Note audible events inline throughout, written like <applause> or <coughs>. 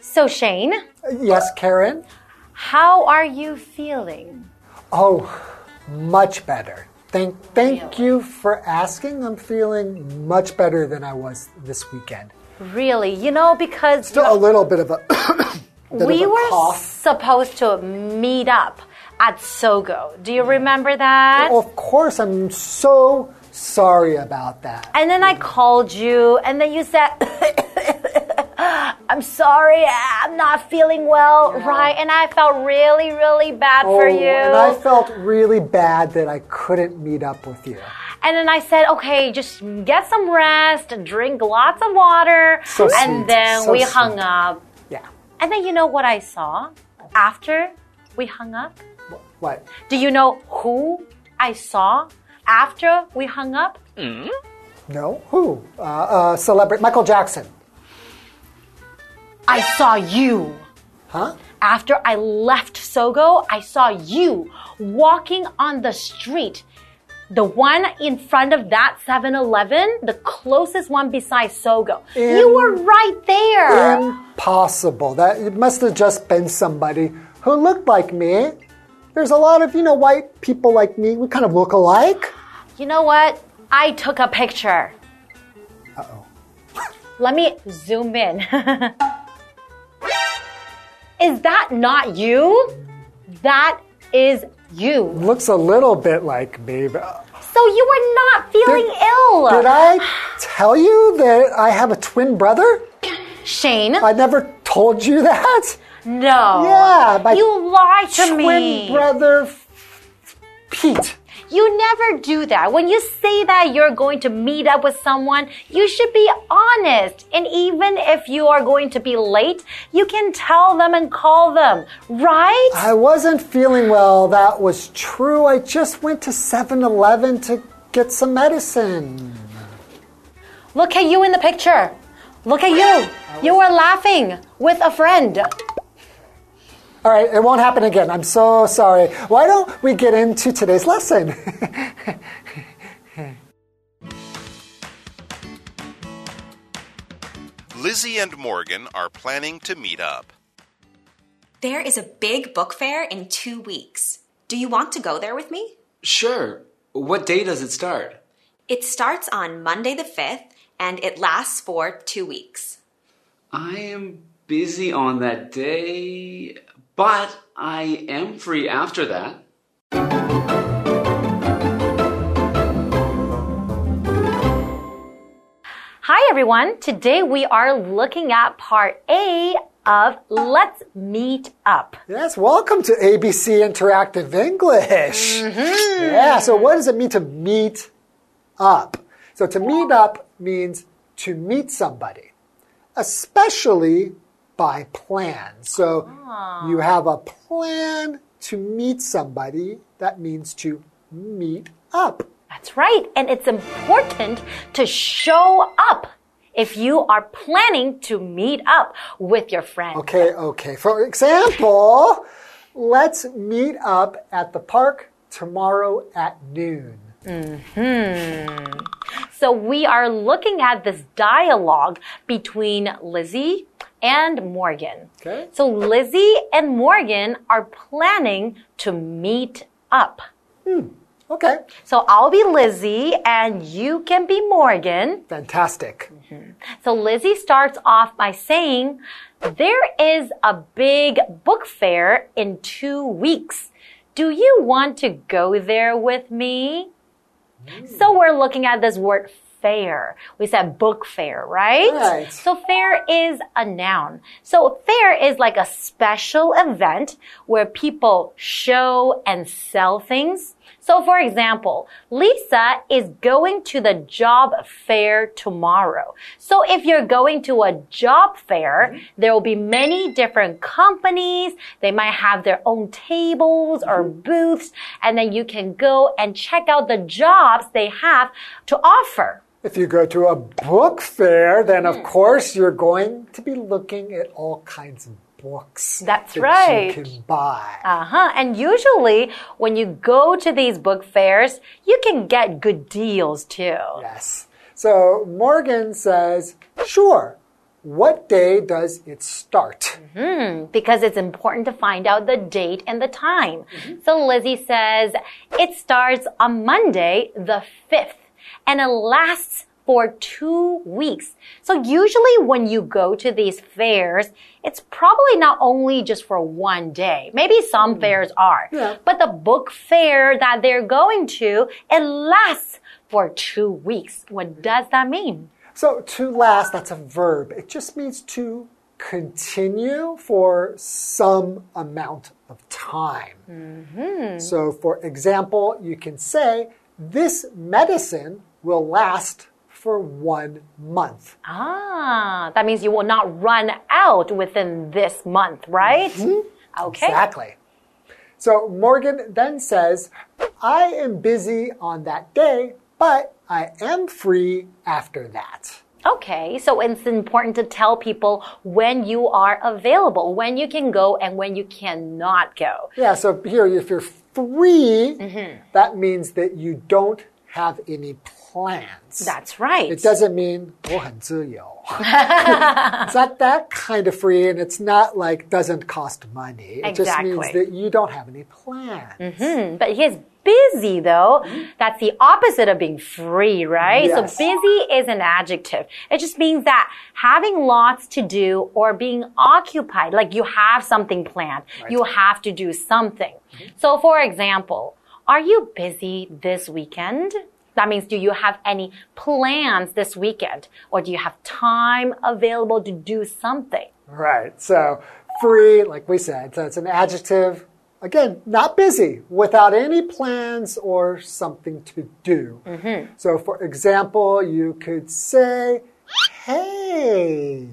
So, Shane, Yes, Karen? how are you feeling? Oh, much better. Thank, thank you for asking. I'm feeling much better than I was this weekend. Really? You know, because Still a little bit of a. <coughs> bit we of a were cough. supposed to meet up at Sogo. Do you remember that? Of course, I'm so sorry about that. And then I called you, and then you said, <coughs> I'm sorry, I'm not feeling well, right? And I felt really, really bad for Oh, you. and I felt really bad that I couldn't meet up with you. And then I said, okay, just get some rest, drink lots of water. So and sweet, then so we sweet. hung up. Yeah. And then you know what I saw after we hung up? What? Do you know who I saw after we hung up? No? Who? Uh, uh, celebrity Michael Jackson. I saw you. Huh? After I left Sogo, I saw you walking on the street. The one in front of that 7 Eleven, the closest one beside Sogo. you were right there. Impossible. That it must have just been somebody who looked like me. There's a lot of, you know, white people like me. We kind of look alike. you know what? I took a picture. Uh oh. Let me zoom in. <laughs> is that not you? That is you. Looks a little bit like me. But So you were not feeling Did- ill. did I tell you that I have a twin brother? Shane? I never told you that. no. Yeah, my You lied to twin me. brother, Pete. You never do that. When you say that you're going to meet up with someone, you should be honest. And even if you are going to be late, you can tell them and call them, right? I wasn't feeling well. That was true. I just went to 7 Eleven to get some medicine. Look at you in the picture. Look at you. You were laughing with a friend. All right, it won't happen again. I'm so sorry. Why don't we get into today's lesson? <laughs> Lizzie and Morgan are planning to meet up. There is a big book fair in two weeks. Do you want to go there with me? Sure. What day does it start? It starts on Monday the 5th and it lasts for two weeks. I am busy on that day, but I am free after that. Hi, everyone. Today we are looking at part A of Let's Meet Up. yes, welcome to ABC Interactive English. Mm-hmm. Yeah, so what does it mean to meet up? So to meet up means to meet somebody, especially by plan. So you have a plan to meet somebody, that means to meet up. That's right. And it's important to show up if you are planning to meet up with your friend. Okay, okay. For example, let's meet up at the park tomorrow at noon. Hmm. So we are looking at this dialogue between Lizzie and Morgan. Okay. So Lizzie and Morgan are planning to meet up. Hmm. Okay, So I'll be Lizzie and you can be Morgan. fantastic. So Lizzie starts off by saying, There is a big book fair in two weeks. Do you want to go there with me? So we're looking at this word fair. We said book fair, right? Right. So fair is a noun. So fair is like a special event where people show and sell things. So for example, Lisa is going to the job fair tomorrow. So if you're going to a job fair, mm-hmm. there will be many different companies. They might have their own tables or mm-hmm. booths, and then you can go and check out the jobs they have to offer. If you go to a book fair, then of hmm. course you're going to be looking at all kinds of books That's that right. you can buy. Uh huh. And usually, when you go to these book fairs, you can get good deals too. Yes. So Morgan says, sure. what day does it start? because it's important to find out the date and the time. So Lizzie says it starts on Monday, the 5th, and it lasts for two weeks. So usually when you go to these fairs, it's probably not only just for one day. Maybe some hmm. fairs are. Yeah. But the book fair that they're going to, it lasts for two weeks. What does that mean? So to last, that's a verb. It just means to continue for some amount of time. Mm-hmm. So for example, you can say, this medicine will last for one month. Ah, that means you will not run out within this month, right? Okay. Exactly. So Morgan then says, I am busy on that day, but I am free after that. Okay, so it's important to tell people when you are available, when you can go and when you cannot go. Yeah, so here, if you're free, Mm-hmm. that means that you don't have any plans. That's right. It doesn't mean 我很自由. it's <laughs> not that kind of free, and it's not like doesn't cost money. It just means Exactly. that you don't have any plans. Hmm, but he's busy though. That's the opposite of being free, right? Yes. So busy is an adjective. It just means that having lots to do or being occupied, like you have something planned, you have to do something. So for example, are you busy this weekend? That means do you have any plans this weekend? Or do you have time available to do something? Right. So free, like we said, so it's an adjective. Again, not busy, without any plans or something to do. Mm-hmm. So, for example, you could say, Hey,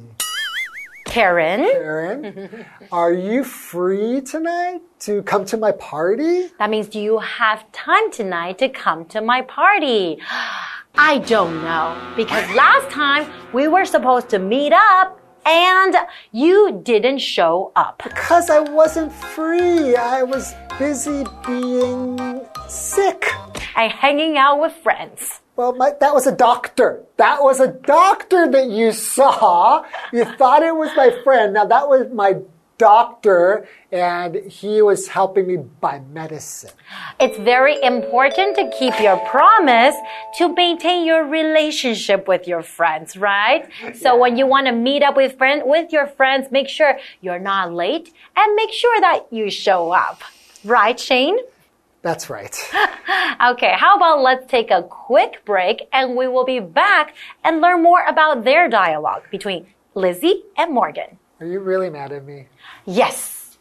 Karen? Karen, <laughs> are you free tonight to come to my party? That means do you have time tonight to come to my party? I don't know. Because <laughs> last time we were supposed to meet up and you didn't show up. Because I wasn't free. I was busy being sick. And hanging out with friends. Well, my, that was a doctor. That was a doctor that you saw. You thought it was my friend. Now, that was my doctor, and he was helping me buy medicine. It's very important to keep your promise to maintain your relationship with your friends, right? So when you want to meet up with friend with your friends, make sure you're not late and make sure that you show up. Right, Shane? That's right. <laughs> Okay, how about let's take a quick break and we will be back and learn more about their dialogue between Lizzie and Morgan. Are you really mad at me? Yes.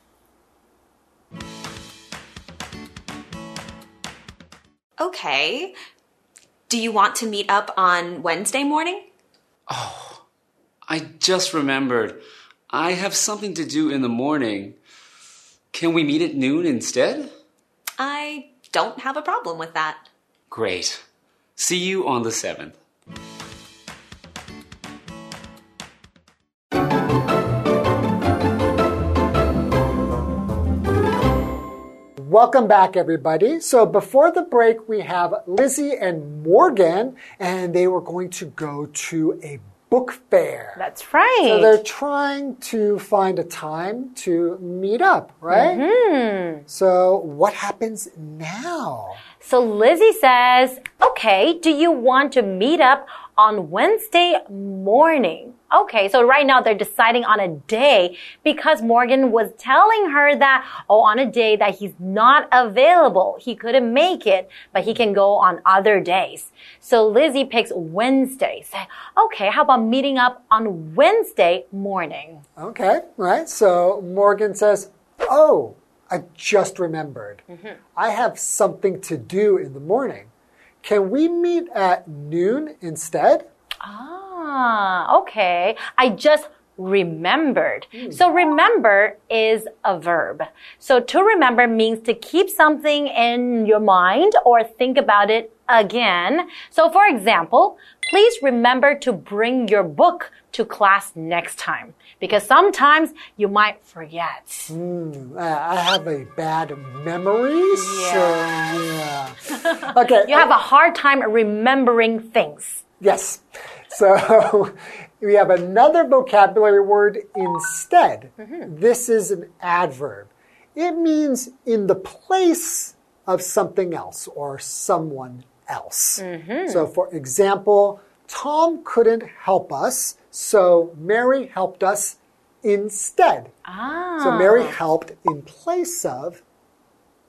Okay. Do you want to meet up on Wednesday morning? Oh, I just remembered. I have something to do in the morning. Can we meet at noon instead? I don't have a problem with that. Great. See you on the 7th. Welcome back, everybody. So before the break, we have Lizzie and Morgan, and they were going to go to a book fair. That's right. So they're trying to find a time to meet up, right? Mm-hmm. So what happens now? So Lizzie says, okay, do you want to meet up on Wednesday morning? Okay, so right now they're deciding on a day because Morgan was telling her that, oh, on a day that he's not available. He couldn't make it, but he can go on other days. So Lizzie picks Wednesday. Say, okay, how about meeting up on Wednesday morning? Okay, right. So Morgan says, Oh, I just remembered. I have something to do in the morning. Can we meet at noon instead? Ah, Ah, okay. I just remembered. Hmm. So remember is a verb. So to remember means to keep something in your mind or think about it again. So for example, please remember to bring your book to class next time because sometimes you might forget. Hmm. Uh, I have a bad memory. So, yeah. <laughs> Okay. You have a hard time remembering things. Yes. <laughs> So <laughs> we have another vocabulary word instead. This is an adverb. It means in the place of something else or someone else. So, for example, Tom couldn't help us, so Mary helped us instead. Ah. So, Mary helped in place of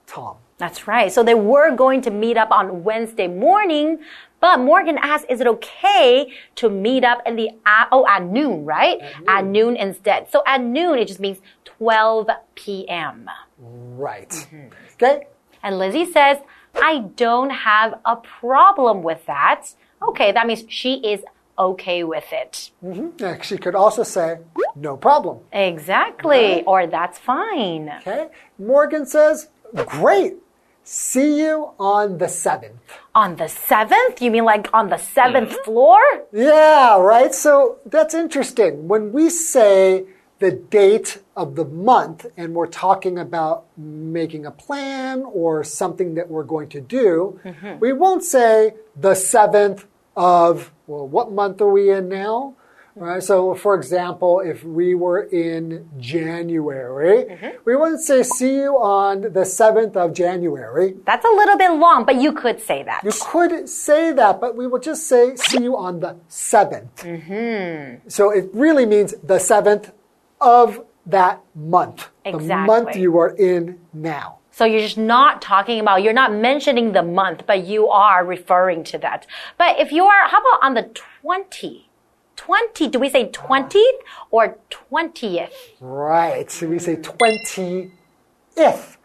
Tom. That's right. So they were going to meet up on Wednesday morning, but Morgan asked, is it okay to meet up in the, a- oh, at noon, right? At noon. instead. So at noon, it just means 12 p.m. Right. Okay? And Lizzie says, I don't have a problem with that. Okay, that means she is okay with it. Uh, She could also say, no problem. Exactly. Or that's fine. Okay? Morgan says, great. See you on the 7th. On the seventh? You mean like on the seventh floor? Yeah, right? So that's interesting. When we say the date of the month and we're talking about making a plan or something that we're going to do, mm-hmm. we won't say the 7th of, well, what month are we in now? Right. So, for example, if we were in January, mm-hmm. we wouldn't say see you on the 7th of January. That's a little bit long, but you could say that. You could say that, but we will just say see you on the 7th. Mm-hmm. So it really means the 7th of that month. The month you are in now. So you're just not talking about, you're not mentioning the month, but you are referring to that. But if you are, how about on the 20? 20, do we say 20th or 20th? Right. So we say 20th,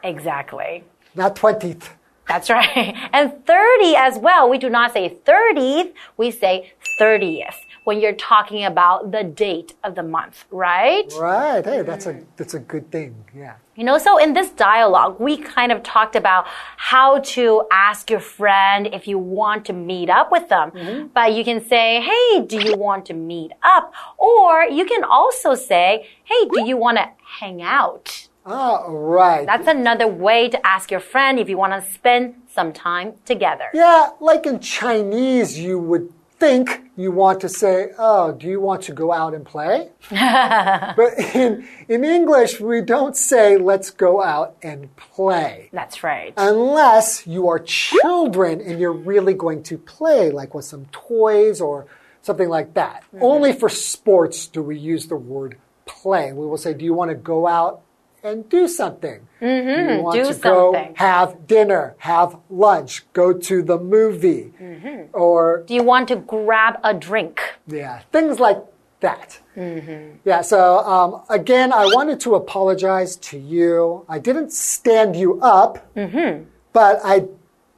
Exactly. not 20th. That's right. <laughs> And 30 as well. We do not say 30th, we say 30th when you're talking about the date of the month, right? Right. Hey, that's a that's a good thing. Yeah. You know, so in this dialogue, we kind of talked about how to ask your friend if you want to meet up with them. But you can say, hey, do you want to meet up? Or you can also say, hey, do you want to hang out? Ah, right. That's another way to ask your friend if you want to spend some time together. Yeah, like in Chinese, you would think you want to say, Oh, do you want to go out and play? <laughs> but in, in English, we don't say, Let's go out and play. That's right. Unless you are children and you're really going to play, like with some toys or something like that. Mm-hmm. Only for sports do we use the word play. We will say, Do you want to go out and do something? do you want do to go something. have dinner, have lunch, go to the movie? Mm-hmm. Or, Do you want to grab a drink? yeah, things like that. Mm-hmm. Yeah, so um, again, I wanted to apologize to you. I didn't stand you up, Mm-hmm. but I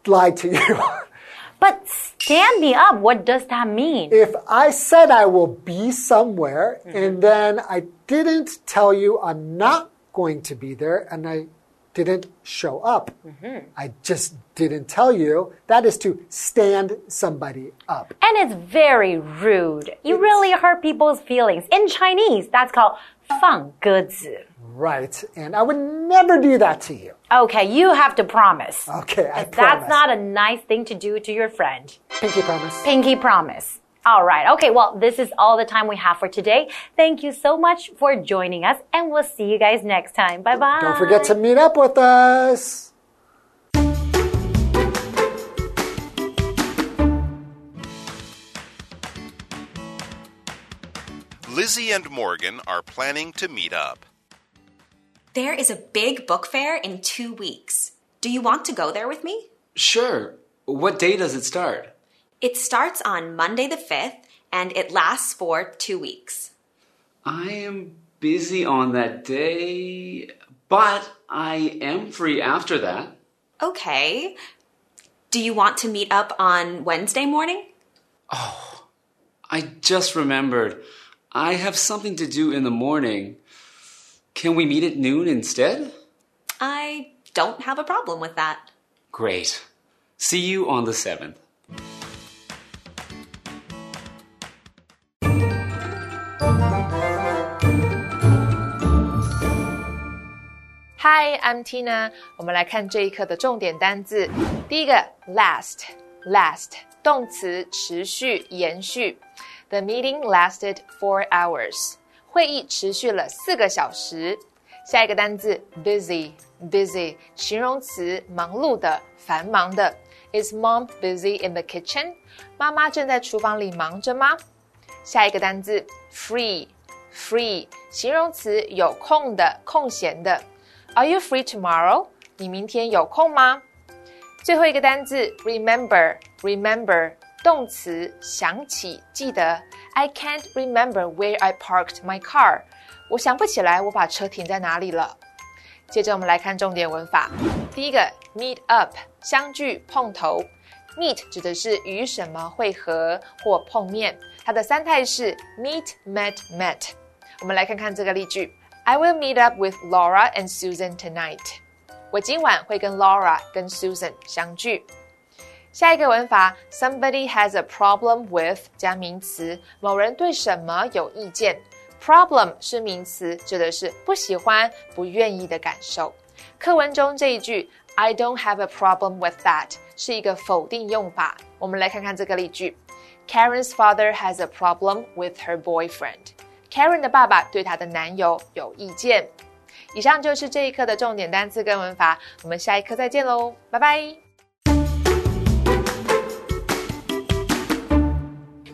lied to you. <laughs> But stand me up. What does that mean? if I said I will be somewhere Mm-hmm. and then I didn't tell you I'm not going to be there and I didn't show up, Mm-hmm. I just didn't tell you, that is to stand somebody up. And it's very rude. You really hurt people's feelings. In Chinese, that's called 放鸽子. Right. And I would never do that to you. Okay, you have to promise. Okay, I If that's promise. not a nice thing to do to your friend. Pinky promise. Pinky promise. All right. Okay. Well, this is all the time we have for today. Thank you so much for joining us, and we'll see you guys next time. Bye bye. Don't forget to meet up with us. Lizzie and Morgan are planning to meet up. There is a big book fair in two weeks. Do you want to go there with me? Sure. What day does it start? It starts on Monday the 5th and it lasts for two weeks. I am busy on that day, but I am free after that. Okay. Do you want to meet up on Wednesday morning? Oh, I just remembered. I have something to do in the morning. Can we meet at noon instead? I don't have a problem with that. Great. See you on the 7th. Hi, I'm Tina。我们来看这一课的重点单字。第一个，last，last 动词持续延续。The meeting lasted four hours. 会议持续了四个小时。下一个单词 busy，busy 形容词忙碌的、繁忙的。Is mom busy in the kitchen？妈妈正在厨房里忙着吗？下一个单词 free，free 形容词有空的、空闲的。Are you free tomorrow？你明天有空吗？最后一个单词 remember，remember 动词想起、记得。I can't remember where I parked my car。我想不起来我把车停在哪里了。接着我们来看重点文法。第一个 meet up 相聚碰头，meet 指的是与什么会合或碰面，它的三态是 meet met met。我们来看看这个例句 ：I will meet up with Laura and Susan tonight。我今晚会跟 Laura 跟 Susan 相聚。下一个文法，somebody has a problem with 加名词，某人对什么有意见。Problem 是名词，指的是不喜欢、不愿意的感受。课文中这一句 "I don't have a problem with that" 是一个否定用法。我们来看看这个例句：Karen's father has a problem with her boyfriend. Karen 的爸爸对她的男友有意见。以上就是这一课的重点单词跟文法，我们下一课再见喽，拜拜。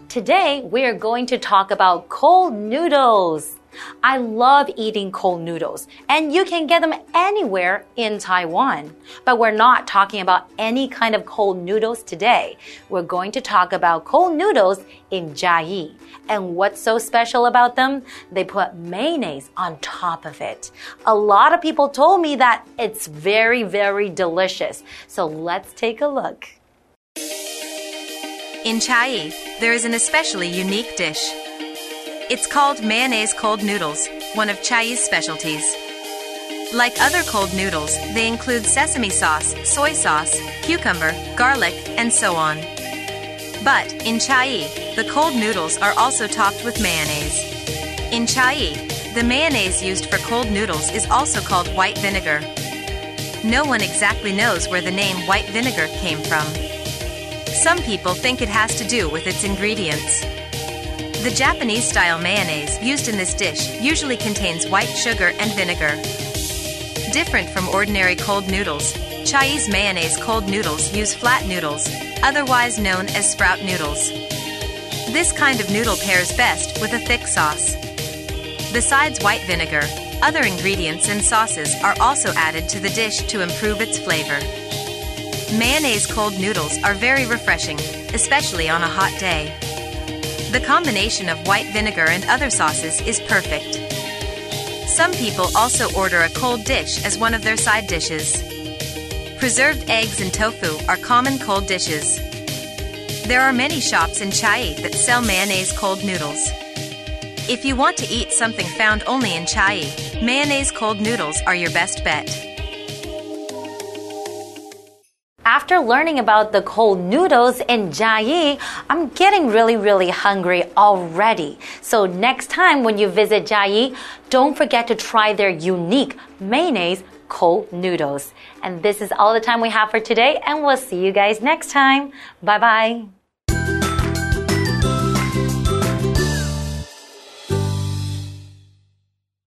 Today, we are going to talk about cold noodles. I love eating cold noodles, and you can get them anywhere in Taiwan. But we're not talking about any kind of cold noodles today. We're going to talk about cold noodles in Jiayi. And what's so special about them? They put mayonnaise on top of it. A lot of people told me that it's very, very delicious. So let's take a look. In Chiayi, there is an especially unique dish. It's called mayonnaise cold noodles, one of Chiayi's specialties. Like other cold noodles, they include sesame sauce, soy sauce, cucumber, garlic, and so on. But in Chiayi, the cold noodles are also topped with mayonnaise. In Chiayi, the mayonnaise used for cold noodles is also called white vinegar. No one exactly knows where the name white vinegar came from. Some people think it has to do with its ingredients. The Japanese style mayonnaise used in this dish usually contains white sugar and vinegar. Different from ordinary cold noodles, Chiayi mayonnaise cold noodles use flat noodles, otherwise known as sprout noodles. This kind of noodle pairs best with a thick sauce. Besides white vinegar, other ingredients and sauces are also added to the dish to improve its flavor. Mayonnaise cold noodles are very refreshing, especially on a hot day. The combination of white vinegar and other sauces is perfect. Some people also order a cold dish as one of their side dishes. Preserved eggs and tofu are common cold dishes. There are many shops in Chiayi that sell mayonnaise cold noodles. If you want to eat something found only in Chiayi, mayonnaise cold noodles are your best bet. After learning about the cold noodles in Jiayi, I'm getting really, really hungry already. So next time when you visit Jiayi, don't forget to try their unique mayonnaise cold noodles. And this is all the time we have for today, and we'll see you guys next time. Bye bye.